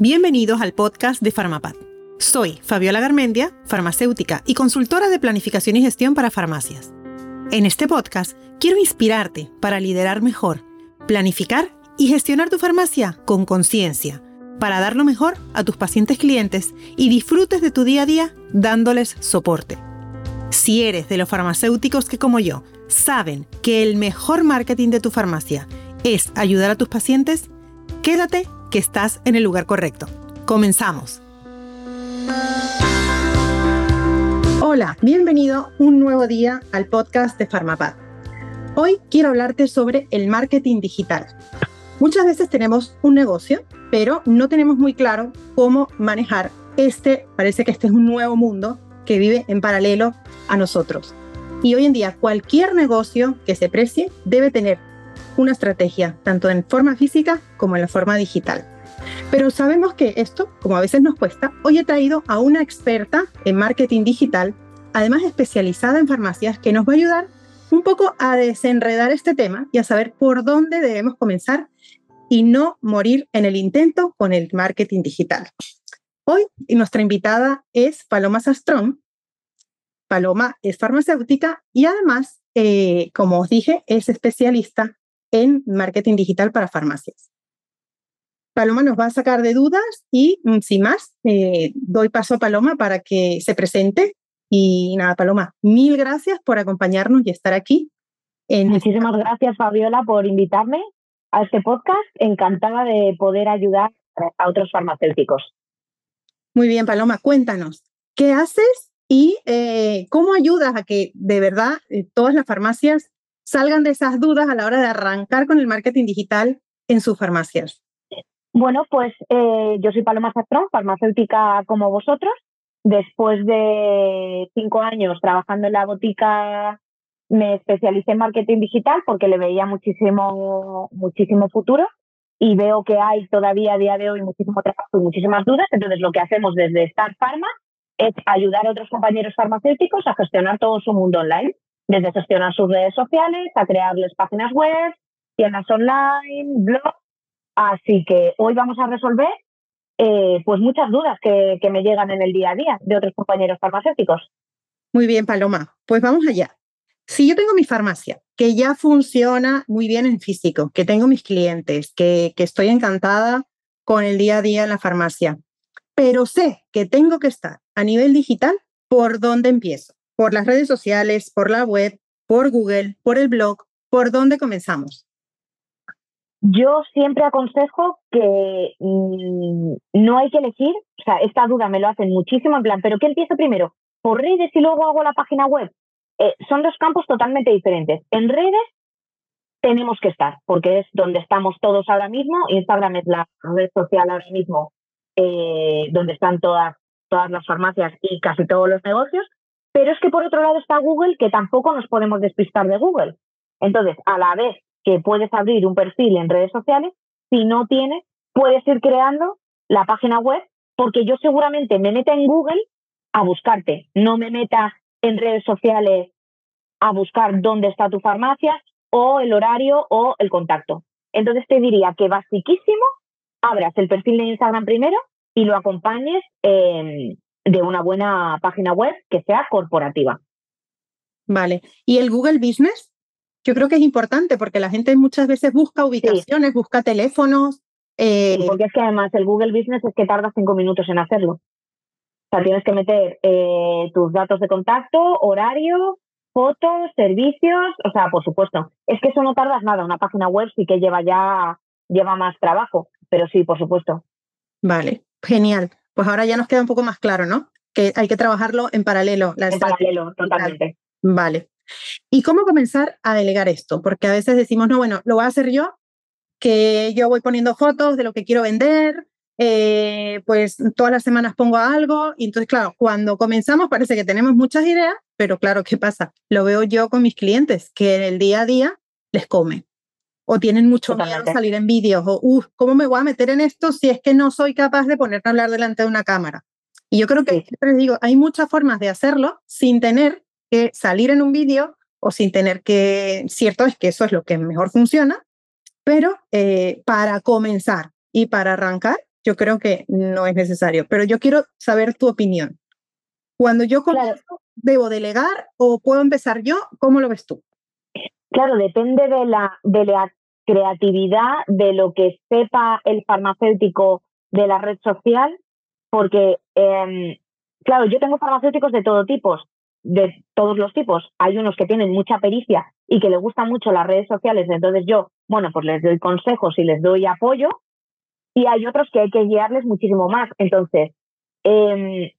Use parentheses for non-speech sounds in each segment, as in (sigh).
Bienvenidos al podcast de Farmapad. Soy Fabiola Garmendia, farmacéutica y consultora de planificación y gestión para farmacias. En este podcast quiero inspirarte para liderar mejor, planificar y gestionar tu farmacia con conciencia, para dar lo mejor a tus pacientes clientes y disfrutes de tu día a día dándoles soporte. Si eres de los farmacéuticos que como yo saben que el mejor marketing de tu farmacia es ayudar a tus pacientes, quédate que estás en el lugar correcto. Comenzamos. Hola, bienvenido un nuevo día al podcast de Farmapad. Hoy quiero hablarte sobre el marketing digital. Muchas veces tenemos un negocio, pero no tenemos muy claro cómo manejar este, parece que este es un nuevo mundo que vive en paralelo a nosotros. Y hoy en día cualquier negocio que se precie debe tener una estrategia, tanto en forma física como en la forma digital. Pero sabemos que esto, como a veces nos cuesta, hoy he traído a una experta en marketing digital, además especializada en farmacias, que nos va a ayudar un poco a desenredar este tema y a saber por dónde debemos comenzar y no morir en el intento con el marketing digital. Hoy nuestra invitada es Paloma Sastrón. Paloma es farmacéutica y además, eh, como os dije, es especialista en marketing digital para farmacias. Paloma nos va a sacar de dudas y mm, sin más, eh, doy paso a Paloma para que se presente. Y nada, Paloma, mil gracias por acompañarnos y estar aquí. Muchísimas gracias, Fabiola, por invitarme a este podcast. Encantada de poder ayudar a otros farmacéuticos. Muy bien, Paloma, cuéntanos, ¿qué haces y eh, cómo ayudas a que de verdad eh, todas las farmacias salgan de esas dudas a la hora de arrancar con el marketing digital en sus farmacias? Bueno, pues eh, yo soy Paloma Sastrón, farmacéutica como vosotros. Después de cinco años trabajando en la botica, me especialicé en marketing digital porque le veía muchísimo, muchísimo futuro y veo que hay todavía a día de hoy muchísimo trabajo y muchísimas dudas. Entonces, lo que hacemos desde Start Pharma es ayudar a otros compañeros farmacéuticos a gestionar todo su mundo online desde gestionar sus redes sociales a crearles páginas web, tiendas online, blogs. Así que hoy vamos a resolver eh, pues muchas dudas que, me llegan en el día a día de otros compañeros farmacéuticos. Muy bien, Paloma. Pues vamos allá. Si yo tengo mi farmacia, que ya funciona muy bien en físico, que tengo mis clientes, que, que, estoy encantada con el día a día en la farmacia, pero sé que tengo que estar a nivel digital, ¿por dónde empiezo? Por las redes sociales, por la web, por Google, por el blog, ¿por dónde comenzamos? Yo siempre aconsejo que mm, no hay que elegir, o sea, esta duda me lo hacen muchísimo, en plan, ¿pero qué empiezo primero? ¿Por redes y luego hago la página web? Eh, son dos campos totalmente diferentes. En redes tenemos que estar, porque es donde estamos todos ahora mismo. Instagram es la red social ahora mismo eh, donde están todas, todas las farmacias y casi todos los negocios. Pero es que por otro lado está Google, que tampoco nos podemos despistar de Google. Entonces, a la vez que puedes abrir un perfil en redes sociales, si no tienes, puedes ir creando la página web, porque yo seguramente me meta en Google a buscarte, no me meta en redes sociales a buscar dónde está tu farmacia o el horario o el contacto. Entonces te diría que basiquísimo, abras el perfil de Instagram primero y lo acompañes en de una buena página web que sea corporativa. Vale. ¿Y el Google Business? Yo creo que es importante porque la gente muchas veces busca ubicaciones, busca teléfonos. Eh... porque es que además el Google Business es que tarda cinco minutos en hacerlo. O sea, tienes que meter eh, tus datos de contacto, horario, fotos, servicios, o sea, por supuesto. Es que eso no tardas nada. Una página web sí que lleva ya lleva más trabajo, pero sí, por supuesto. Vale, genial pues ahora ya nos queda un poco más claro, ¿no? Que hay que trabajarlo en paralelo. en paralelo, totalmente. Vale. ¿Y cómo comenzar a delegar esto? Porque a veces decimos, no, bueno, lo voy a hacer yo, que yo voy poniendo fotos de lo que quiero vender, eh, pues todas las semanas pongo algo, y entonces, claro, cuando comenzamos parece que tenemos muchas ideas, pero claro, ¿qué pasa? Lo veo yo con mis clientes, que en el día a día les come o tienen mucho miedo a salir en vídeos, o, uh, ¿cómo me voy a meter en esto si es que no soy capaz de ponerme a hablar delante de una cámara? Y yo creo que, les digo, hay muchas formas de hacerlo sin tener que salir en un vídeo o sin tener que, cierto es que eso es lo que mejor funciona, pero eh, para comenzar y para arrancar, yo creo que no es necesario. Pero yo quiero saber tu opinión. Cuando yo comienzo, ¿debo delegar o puedo empezar yo? ¿Cómo lo ves tú? Claro, depende de la, de la creatividad, de lo que sepa el farmacéutico de la red social, porque, em, claro, yo tengo farmacéuticos de todo tipo, de todos los tipos. Hay unos que tienen mucha pericia y que les gustan mucho las redes sociales, entonces yo, bueno, pues les doy consejos y les doy apoyo, y hay otros que hay que guiarles muchísimo más. Entonces, eh,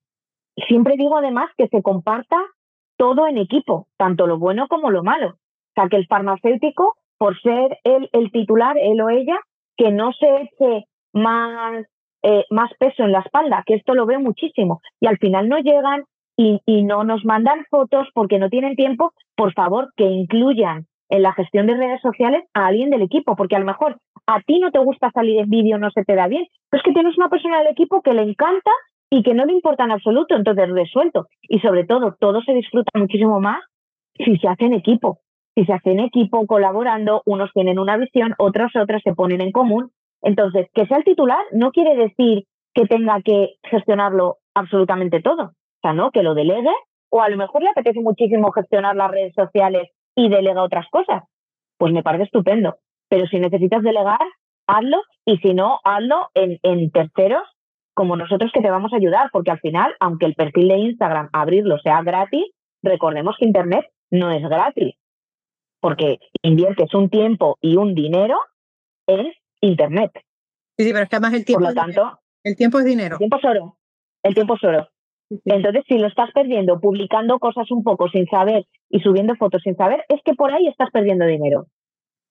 siempre digo además que se comparta todo en equipo, tanto lo bueno como lo malo. O sea, que el farmacéutico, por ser él el titular, él o ella, que no se eche más, eh, más peso en la espalda, que esto lo veo muchísimo. Y al final no llegan y, y no nos mandan fotos porque no tienen tiempo. Por favor, que incluyan en la gestión de redes sociales a alguien del equipo, porque a lo mejor a ti no te gusta salir en vídeo, no se te da bien, pero es que tienes una persona del equipo que le encanta y que no le importa en absoluto, entonces resuelto. Y sobre todo, todo se disfruta muchísimo más si se hace en equipo. Si se hace en equipo, colaborando, unos tienen una visión, otros otras se ponen en común. Entonces, que sea el titular no quiere decir que tenga que gestionarlo absolutamente todo. O sea, ¿no? Que lo delegue o a lo mejor le apetece muchísimo gestionar las redes sociales y delega otras cosas. Pues me parece estupendo. Pero si necesitas delegar, hazlo y si no, hazlo en, en terceros como nosotros que te vamos a ayudar, porque al final, aunque el perfil de Instagram abrirlo sea gratis, recordemos que Internet no es gratis, porque inviertes un tiempo y un dinero en Internet. Sí, sí, pero es que además el tiempo, Por lo tanto, el tiempo es dinero. El tiempo es oro. El tiempo es oro. Entonces, si lo estás perdiendo publicando cosas un poco sin saber y subiendo fotos sin saber, es que por ahí estás perdiendo dinero.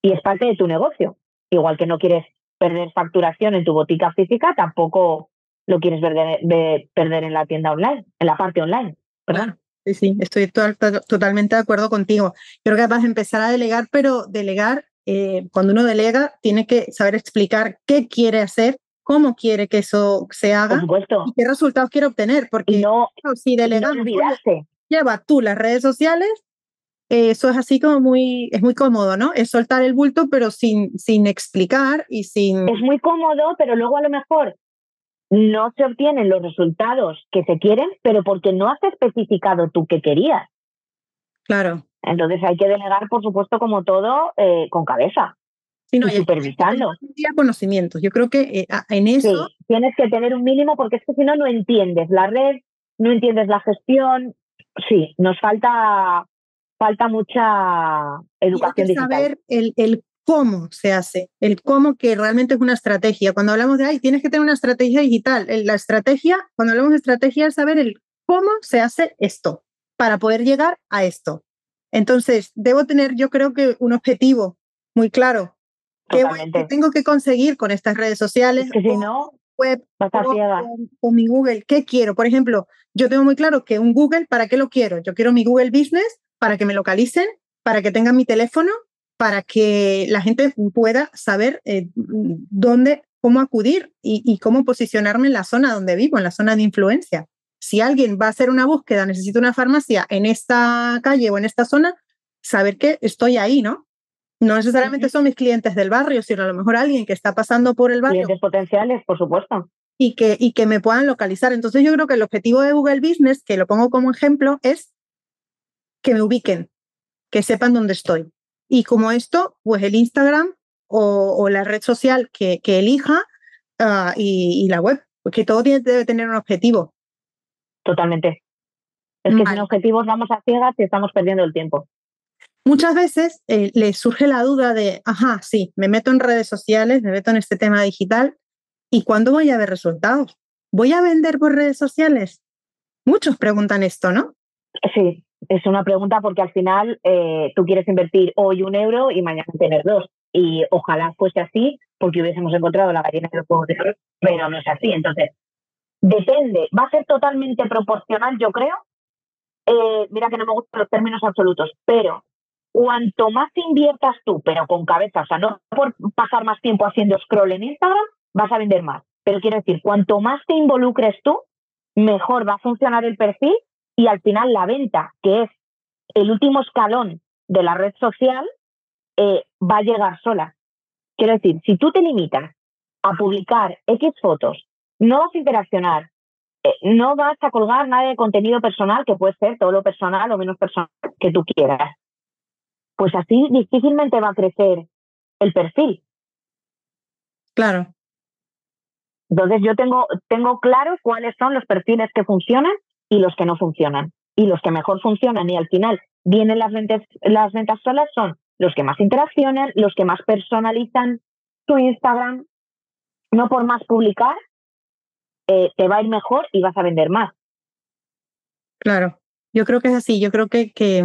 Y es parte de tu negocio. Igual que no quieres perder facturación en tu botica física, tampoco lo quieres perder en la tienda online, en la parte online, ¿verdad? Sí, sí, estoy totalmente de acuerdo contigo. Yo creo que vas a empezar a delegar, pero delegar, eh, cuando uno delega, tiene que saber explicar qué quiere hacer, cómo quiere que eso se haga y qué resultados quiere obtener, porque no, si delegamos, lleva tú las redes sociales, eso es así como muy, es muy cómodo, ¿no? Es soltar el bulto, pero sin, sin explicar y sin... Es muy cómodo, pero luego a lo mejor no se obtienen los resultados que se quieren, pero porque no has especificado tú qué querías. Claro. Entonces hay que delegar, por supuesto, como todo, eh, con cabeza. y supervisando. conocimientos. Yo creo que eh, en eso. Sí, tienes que tener un mínimo porque es que si no, no entiendes la red, no entiendes la gestión. Sí, nos falta, falta mucha educación hay que saber el, el cómo se hace, el cómo que realmente es una estrategia. Cuando hablamos de, ay, tienes que tener una estrategia digital, la estrategia, cuando hablamos de estrategia es saber el cómo se hace esto para poder llegar a esto. Entonces, debo tener, yo creo que un objetivo muy claro. ¿Qué, tengo que conseguir con estas redes sociales? que si no, web o, mi Google, ¿qué quiero? Por ejemplo, yo tengo muy claro que un Google, ¿para qué lo quiero? Yo quiero mi Google Business para que me localicen, para que tengan mi teléfono para que la gente pueda saber eh, dónde, cómo acudir y, cómo posicionarme en la zona donde vivo, en la zona de influencia. Si alguien va a hacer una búsqueda, necesita una farmacia en esta calle o en esta zona, saber que estoy ahí, ¿no? No necesariamente son mis clientes del barrio, sino a lo mejor alguien que está pasando por el barrio. Clientes potenciales, por supuesto. Y que, y que me puedan localizar. Entonces yo creo que el objetivo de Google Business, que lo pongo como ejemplo, es que me ubiquen, que sepan dónde estoy. Y como esto, pues el Instagram o, la red social que, que elija ah, y, la web, porque todo tiene, debe tener un objetivo. Totalmente. Es que sin objetivos vamos a ciegas y estamos perdiendo el tiempo. Muchas veces eh, les surge la duda de, ajá, sí, me meto en redes sociales, me meto en este tema digital, ¿y cuándo voy a ver resultados? ¿Voy a vender por redes sociales? Muchos preguntan esto, ¿no? Sí, es una pregunta porque al final eh, tú quieres invertir hoy un euro y mañana tener dos. Y ojalá fuese así porque hubiésemos encontrado la gallina del juego de oro, pero no es así. Entonces, depende, va a ser totalmente proporcional, yo creo. Eh, mira que no me gustan los términos absolutos, pero cuanto más inviertas tú, pero con cabeza, o sea, no por pasar más tiempo haciendo scroll en Instagram, vas a vender más. Pero quiero decir, cuanto más te involucres tú, mejor va a funcionar el perfil y al final la venta, que es el último escalón de la red social, eh, va a llegar sola. Quiero decir, si tú te limitas a publicar X fotos, no vas a interaccionar, eh, no vas a colgar nada de contenido personal, que puede ser todo lo personal o menos personal que tú quieras, pues así difícilmente va a crecer el perfil. Claro. Entonces yo tengo, tengo claro cuáles son los perfiles que funcionan y los que no funcionan. Y los que mejor funcionan y al final vienen las ventas, las ventas solas son los que más interaccionan, los que más personalizan tu Instagram, no por más publicar, eh, te va a ir mejor y vas a vender más. Claro, yo creo que es así. Yo creo que, que,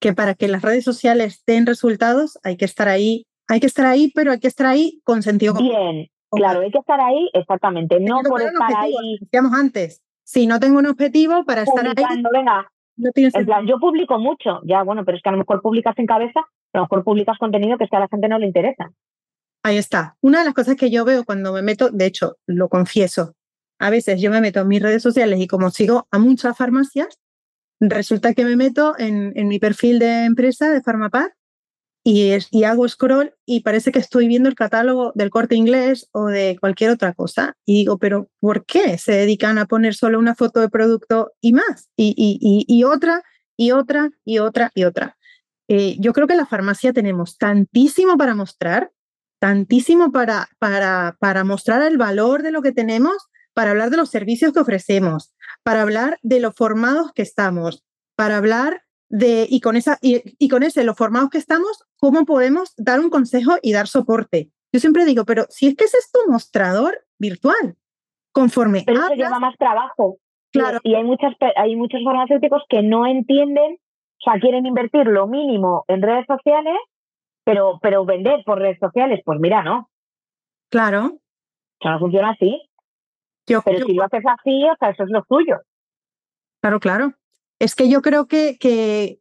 que para que las redes sociales den resultados hay que estar ahí, hay que estar ahí, pero hay que estar ahí con sentido común. Bien, claro, hay que estar ahí, exactamente, no por estar ahí. Decíamos antes, si no tengo un objetivo para estar ahí. Venga, no en plan, yo publico mucho, ya bueno, pero es que a lo mejor publicas en cabeza, a lo mejor publicas contenido que es que a la gente no le interesa. Ahí está. Una de las cosas que yo veo cuando me meto, de hecho, lo confieso, a veces yo me meto en mis redes sociales y como sigo a muchas farmacias, resulta que me meto en, en mi perfil de empresa de Farmapad y, y, hago scroll y parece que estoy viendo el catálogo del corte inglés o de cualquier otra cosa. Y digo, pero ¿por qué se dedican a poner solo una foto de producto y más? Y, otra, y otra, y otra, y otra. Eh, yo creo que en la farmacia tenemos tantísimo para mostrar, tantísimo para, para, para mostrar el valor de lo que tenemos, para hablar de los servicios que ofrecemos, para hablar de lo formados que estamos, para hablar de, y con, esa, y, con ese, lo formados que estamos, cómo podemos dar un consejo y dar soporte. Yo siempre digo, pero si es que ese es tu mostrador virtual, conforme. Pero eso lleva más trabajo. Claro. Y hay, muchas, hay muchos farmacéuticos que no entienden, o sea, quieren invertir lo mínimo en redes sociales, pero, pero vender por redes sociales, pues mira, no. Claro. O sea, no funciona así. pero si lo haces así, o sea, eso es lo suyo. Claro, claro. Es que yo creo que, que,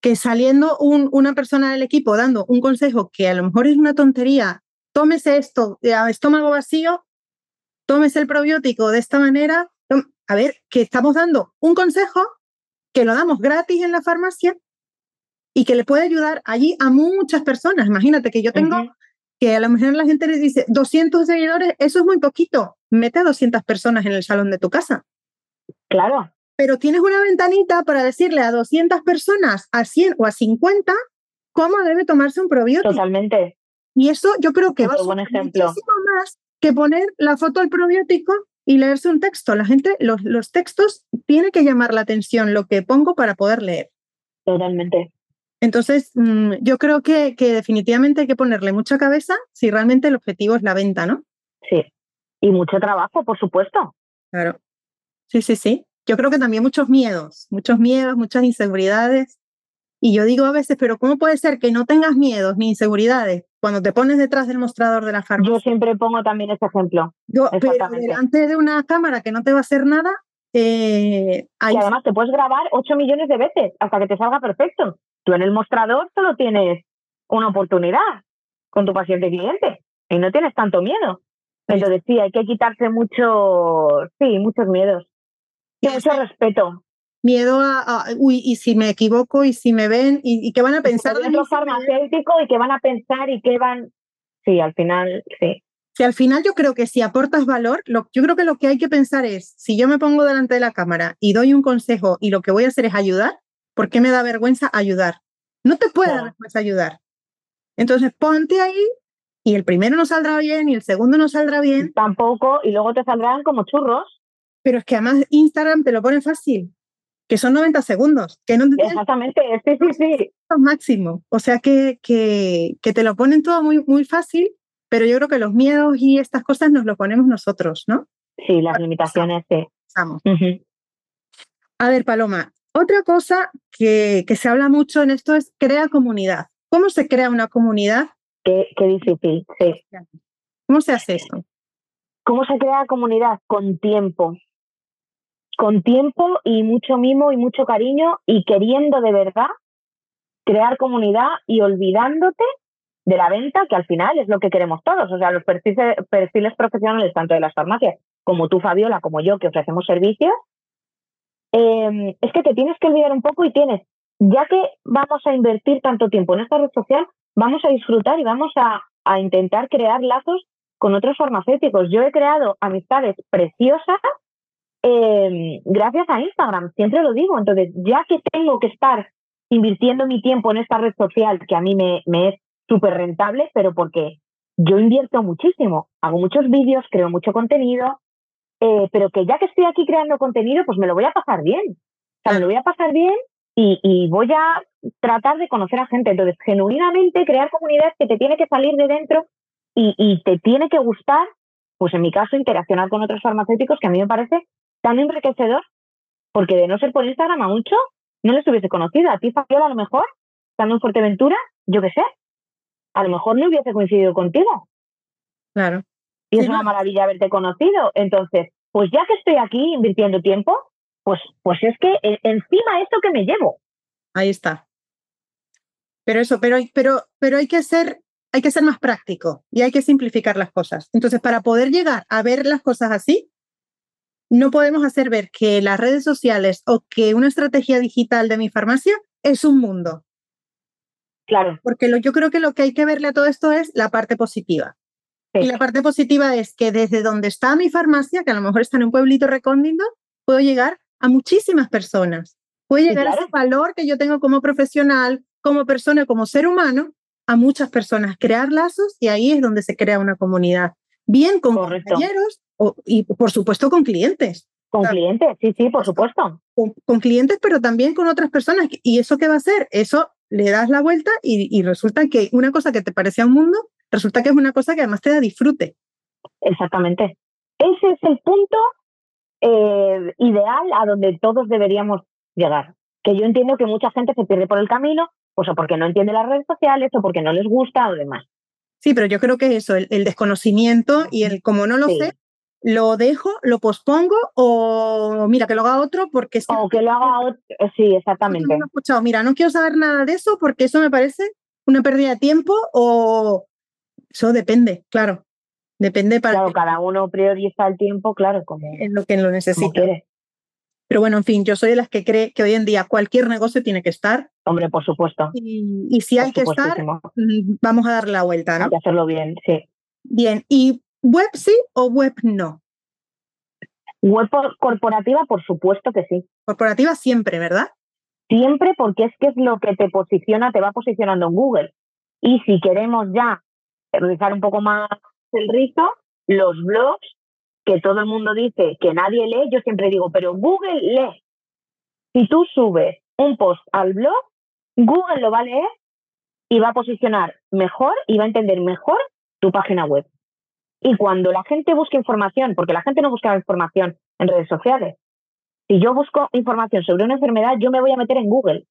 que saliendo un, una persona del equipo dando un consejo que a lo mejor es una tontería, tómese esto a estómago vacío, tómese el probiótico de esta manera. A ver, que estamos dando un consejo que lo damos gratis en la farmacia y que le puede ayudar allí a muchas personas. Imagínate que yo tengo, que a lo mejor la gente les dice 200 seguidores, eso es muy poquito. Mete a 200 personas en el salón de tu casa. Claro pero tienes una ventanita para decirle a 200 personas, a 100 o a 50, cómo debe tomarse un probiótico. Totalmente. Y eso yo creo que va a ser muchísimo más que poner la foto del probiótico y leerse un texto. La gente, los, los textos, tiene que llamar la atención lo que pongo para poder leer. Totalmente. Entonces, mm, yo creo que, que definitivamente hay que ponerle mucha cabeza si realmente el objetivo es la venta, ¿no? Sí. Y mucho trabajo, por supuesto. Claro. Sí, sí, sí yo creo que también muchos miedos, muchos miedos, muchas inseguridades. Y yo digo a veces, pero ¿cómo puede ser que no tengas miedos ni inseguridades cuando te pones detrás del mostrador de la farmacia? Yo siempre pongo también ese ejemplo. Yo, pero delante de una cámara que no te va a hacer nada, eh, y además te puedes grabar 8 millones de veces hasta que te salga perfecto. Tú en el mostrador solo tienes una oportunidad con tu paciente cliente y no tienes tanto miedo. Entonces sí, hay que quitarse muchos, sí, muchos miedos. Mucho respeto. Miedo a, uy, y si me equivoco, y si me ven, y, qué van a pensar. de lo farmacéutico, y qué van a pensar, y qué van. Sí, al final, sí. Si al final yo creo que si aportas valor, lo, yo creo que lo que hay que pensar es, si yo me pongo delante de la cámara y doy un consejo y lo que voy a hacer es ayudar, ¿por qué me da vergüenza ayudar? No te puede dar vergüenza ayudar. Entonces ponte ahí y el primero no saldrá bien y el segundo no saldrá bien. Tampoco, y luego te saldrán como churros pero es que además Instagram te lo pone fácil, que son 90 segundos, que no Exactamente, sí, sí, sí. Máximo. O sea que, que, que, te lo ponen todo muy, muy fácil, pero yo creo que los miedos y estas cosas nos lo ponemos nosotros, ¿no? Sí, las limitaciones, sí. A ver, Paloma, otra cosa que, que se habla mucho en esto es crea comunidad. ¿Cómo se crea una comunidad? Qué, qué difícil, sí. ¿Cómo se hace esto? ¿Cómo se crea comunidad? Con tiempo con tiempo y mucho mimo y mucho cariño y queriendo de verdad crear comunidad y olvidándote de la venta, que al final es lo que queremos todos. O sea, los perfiles, perfiles profesionales, tanto de las farmacias como tú, Fabiola, como yo, que ofrecemos servicios, em, es que te tienes que olvidar un poco y tienes, ya que vamos a invertir tanto tiempo en esta red social, vamos a disfrutar y vamos a, a intentar crear lazos con otros farmacéuticos. Yo he creado amistades preciosas em, gracias a Instagram, siempre lo digo. Entonces, ya que tengo que estar invirtiendo mi tiempo en esta red social, que a mí me, me es súper rentable, pero porque yo invierto muchísimo, hago muchos vídeos, creo mucho contenido, eh, pero que ya que estoy aquí creando contenido, pues me lo voy a pasar bien. O sea, me lo voy a pasar bien y, y, voy a tratar de conocer a gente. Entonces, genuinamente crear comunidades que te tiene que salir de dentro y, y te tiene que gustar, pues en mi caso, interaccionar con otros farmacéuticos, que a mí me parece tan enriquecedor, porque de no ser por Instagram a mucho, no les hubiese conocido. A ti, Fabiola, a lo mejor, estando en Fuerteventura, yo qué sé, a lo mejor no hubiese coincidido contigo. Claro. Y es una maravilla haberte conocido. Entonces, pues ya que estoy aquí invirtiendo tiempo, pues, pues es que e, encima esto que me llevo. Ahí está. Pero eso, pero, pero, pero hay que ser, hay que ser más práctico y hay que simplificar las cosas. Entonces, para poder llegar a ver las cosas así, no podemos hacer ver que las redes sociales o que una estrategia digital de mi farmacia es un mundo. Claro. Porque lo, yo creo que lo que hay que verle a todo esto es la parte positiva. Y la parte positiva es que desde donde está mi farmacia, que a lo mejor está en un pueblito recóndito, puedo llegar a muchísimas personas. Puedo llegar a ese valor que yo tengo como profesional, como persona, como ser humano, a muchas personas, crear lazos y ahí es donde se crea una comunidad. Bien con compañeros y por supuesto con clientes. Con clientes, sí, sí, por supuesto. Con, clientes, pero también con otras personas. ¿Y eso qué va a hacer? Eso le das la vuelta y, y resulta que una cosa que te parecía un mundo, resulta que es una cosa que además te da disfrute. Exactamente. Ese es el punto eh, ideal a donde todos deberíamos llegar. Que yo entiendo que mucha gente se pierde por el camino, pues o porque no entiende las redes sociales o porque no les gusta o demás. Sí, pero yo creo que eso, el, desconocimiento y el como no lo sé, lo dejo, lo pospongo o mira que lo haga otro porque es que o que lo haga otro, sí, exactamente. No he escuchado, mira, no quiero saber nada de eso porque eso me parece una pérdida de tiempo o eso depende, claro. Depende para Claro, cada uno prioriza el tiempo, claro, como en lo que lo necesita. Pero bueno, en fin, yo soy de las que cree que hoy en día cualquier negocio tiene que estar. Hombre, por supuesto. Y, si hay que estar, mm, vamos a dar la vuelta, ¿no? Hay que hacerlo bien, sí. Bien, ¿y web sí o web no? Web corporativa, por supuesto que sí. Corporativa siempre, ¿verdad? Siempre porque es que es lo que te posiciona, te va posicionando en Google. Y si queremos ya realizar un poco más el rizo, los blogs que todo el mundo dice que nadie lee, yo siempre digo, pero Google lee. Si tú subes un post al blog, Google lo va a leer y va a posicionar mejor y va a entender mejor tu página web. Y cuando la gente busca información, porque la gente no busca información en redes sociales, si yo busco información sobre una enfermedad, yo me voy a meter en Google.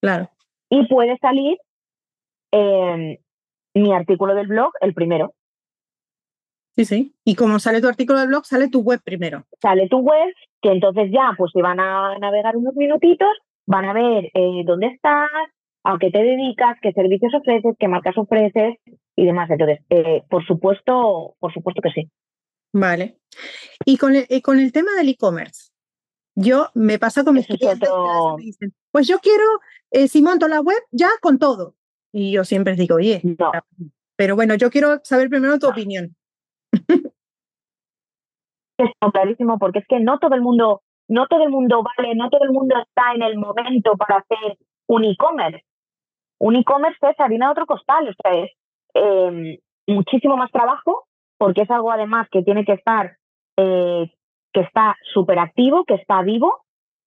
Claro. Y puede salir eh, mi artículo del blog el primero. Sí, sí. Y como sale tu artículo del blog, sale tu web primero. Sale tu web, que entonces ya, pues si van a navegar unos minutitos, van a ver eh, dónde estás, a qué te dedicas, qué servicios ofreces, qué marcas ofreces y demás. Entonces, eh, por supuesto, por supuesto que sí. Vale. Y con el, con el tema del e-commerce, yo me pasa con mis clientes dicen, pues yo quiero, eh, si monto la web, ya con todo. Y yo siempre digo, oye, pero bueno, yo quiero saber primero tu opinión. (laughs) Es clarísimo, porque es que no todo el mundo, no todo el mundo vale, no todo el mundo está en el momento para hacer un e-commerce. Un e-commerce es harina de otro costal, o sea, es em, muchísimo más trabajo, porque es algo además que tiene que estar, eh, que está súper activo, que está vivo,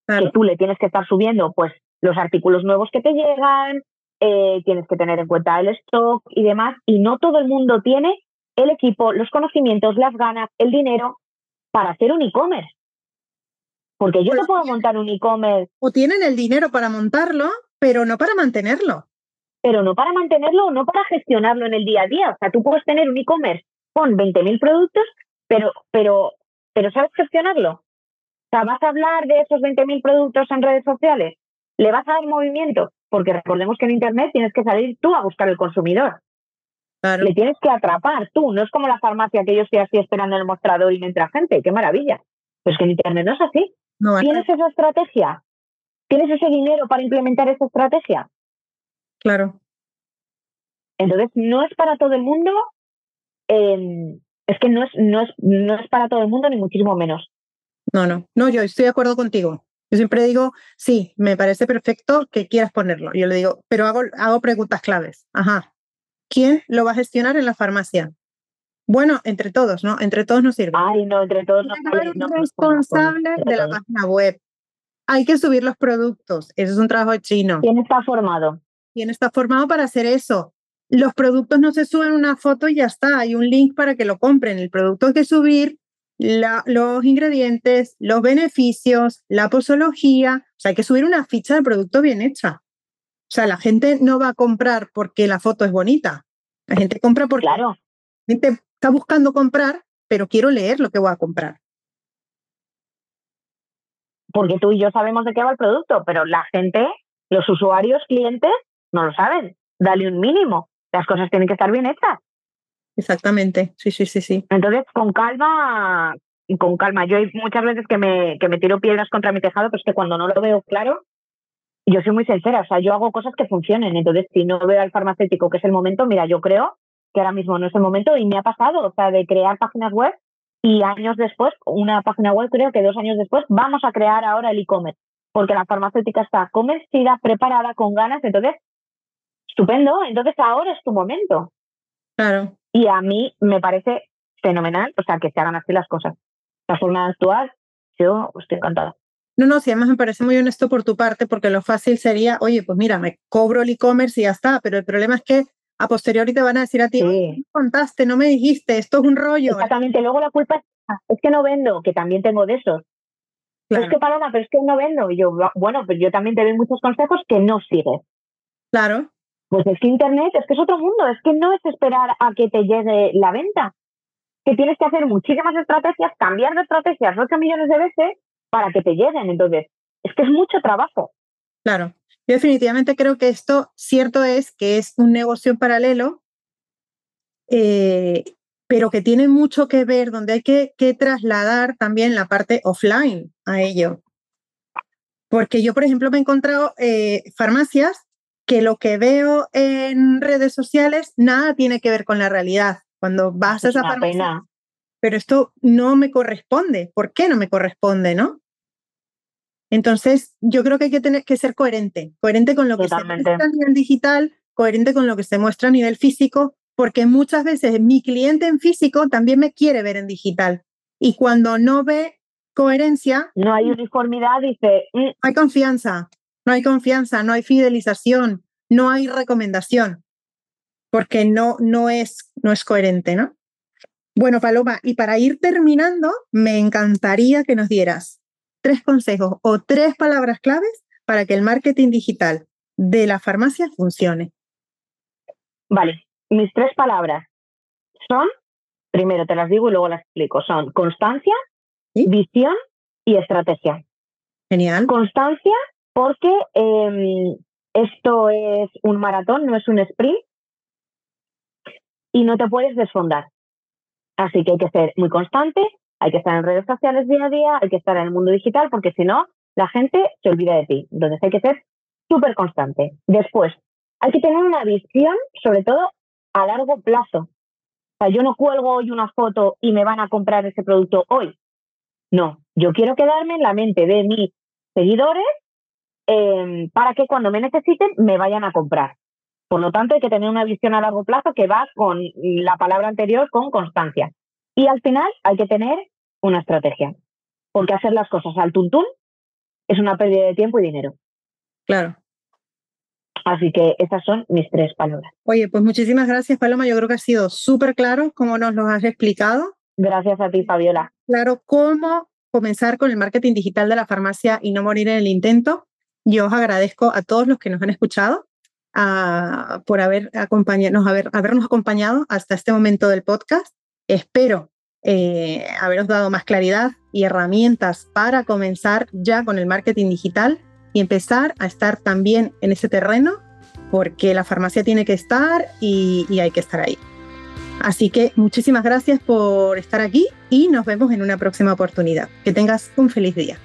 que tú le tienes que estar subiendo pues los artículos nuevos que te llegan, eh, tienes que tener en cuenta el stock y demás, y no todo el mundo tiene el equipo, los conocimientos, las ganas, el dinero para hacer un e-commerce. Porque yo no puedo montar un e-commerce. O tienen el dinero para montarlo, pero no para mantenerlo. Pero no para mantenerlo, no para gestionarlo en el día a día. O sea, tú puedes tener un e-commerce con 20.000 productos, pero, pero, pero ¿sabes gestionarlo? O sea, ¿vas a hablar de esos 20.000 productos en redes sociales? ¿Le vas a dar movimiento? Porque recordemos que en Internet tienes que salir tú a buscar el consumidor. Le tienes que atrapar tú, no es como la farmacia que yo estoy así esperando en el mostrador y me entra gente, qué maravilla. Pero es que en Internet no es así. ¿Tienes esa estrategia? ¿Tienes ese dinero para implementar esa estrategia? Claro. Entonces, no es para todo el mundo. Em, Es que no es, no es, no es para todo el mundo, ni muchísimo menos. No, no, no, yo estoy de acuerdo contigo. Yo siempre digo, sí, me parece perfecto que quieras ponerlo. Yo le digo, pero hago, hago preguntas claves. Ajá. ¿Quién lo va a gestionar en la farmacia? Bueno, entre todos, ¿no? Entre todos nos sirve. Ay, no, entre todos no. no responsable de la página web. Hay que subir los productos. Eso es un trabajo chino. ¿Quién está formado? ¿Quién está formado para hacer eso? Los productos no se suben una foto y ya está. Hay un link para que lo compren. El producto hay que subir los ingredientes, los beneficios, la posología. O sea, hay que subir una ficha de producto bien hecha. O sea, la gente no va a comprar porque la foto es bonita. La gente compra porque claro. la gente está buscando comprar, pero quiero leer lo que voy a comprar. Porque tú y yo sabemos de qué va el producto, pero la gente, los usuarios, clientes, no lo saben. Dale un mínimo. Las cosas tienen que estar bien hechas. Exactamente, sí, sí, sí, sí. Entonces, con calma, y con calma. Yo hay muchas veces que me, que me tiro piedras contra mi tejado, pero es que cuando no lo veo claro, yo soy muy sincera, o sea, yo hago cosas que funcionen. Entonces, si no veo al farmacéutico que es el momento, mira, yo creo que ahora mismo no es el momento y me ha pasado, o sea, de crear páginas web y años después, una página web, creo que dos años después, vamos a crear ahora el e-commerce, porque la farmacéutica está convencida, preparada, con ganas, entonces, estupendo, entonces ahora es tu momento. Claro. Y a mí me parece fenomenal, o sea, que se hagan así las cosas. La forma de actuar, yo estoy encantada. No, no, sí, además me parece muy honesto por tu parte, porque lo fácil sería, oye, pues mira, me cobro el e-commerce y ya está, pero el problema es que a posteriori te van a decir a ti, sí. contaste, no me dijiste, esto es un rollo. Exactamente, luego la culpa es, que no vendo, que también tengo de esos. Es que Paloma, pero es que no vendo. Y yo, bueno, pues yo también te doy muchos consejos que no sigues. Claro. Pues es que Internet es que es otro mundo, es que no es esperar a que te llegue la venta, que tienes que hacer muchísimas estrategias, cambiar de estrategias 8 millones de veces para que te lleguen. Entonces, es que es mucho trabajo. Claro, yo definitivamente creo que esto cierto es que es un negocio paralelo, eh, pero que tiene mucho que ver, donde hay que, que trasladar también la parte offline a ello. Porque yo, por ejemplo, me he encontrado eh, farmacias que lo que veo en redes sociales nada tiene que ver con la realidad. Cuando vas a esa farmacia, pena. pero esto no me corresponde. ¿Por qué no me corresponde, no? Entonces, yo creo que hay que tener que ser coherente, coherente con lo que se muestra a nivel digital, coherente con lo que se muestra a nivel físico, porque muchas veces mi cliente en físico también me quiere ver en digital. Y cuando no ve coherencia, No hay uniformidad, dice, "Mm, no hay confianza, no hay confianza, no hay fidelización, no hay recomendación, porque no, no, es, no es coherente, ¿no? Bueno, Paloma, y para ir terminando, me encantaría que nos dieras tres consejos o tres palabras claves para que el marketing digital de la farmacia funcione. vale, mis tres palabras son, primero te las digo y luego las explico, son constancia, ¿Sí? visión y estrategia. Genial. Constancia porque eh, esto es un maratón, no es un sprint y no te puedes desfondar. Así que hay que ser muy constante, hay que estar en redes sociales día a día, hay que estar en el mundo digital porque si no, la gente se olvida de ti. Entonces hay que ser súper constante. Después, hay que tener una visión, sobre todo a largo plazo. O sea, yo no cuelgo hoy una foto y me van a comprar ese producto hoy. No, yo quiero quedarme en la mente de mis seguidores eh, para que cuando me necesiten me vayan a comprar. Por lo tanto, hay que tener una visión a largo plazo que va con la palabra anterior, con constancia. Y al final hay que tener una estrategia, porque hacer las cosas al tuntún es una pérdida de tiempo y dinero. Claro. Así que esas son mis tres palabras. Oye, pues muchísimas gracias, Paloma. Yo creo que ha sido súper claro como nos lo has explicado. Gracias a ti, Fabiola. Claro, cómo comenzar con el marketing digital de la farmacia y no morir en el intento. Yo os agradezco a todos los que nos han escuchado a, por haber acompañado, haber, habernos acompañado hasta este momento del podcast. Espero eh, haberos dado más claridad y herramientas para comenzar ya con el marketing digital y empezar a estar también en ese terreno porque la farmacia tiene que estar y, y hay que estar ahí. Así que muchísimas gracias por estar aquí y nos vemos en una próxima oportunidad. Que tengas un feliz día.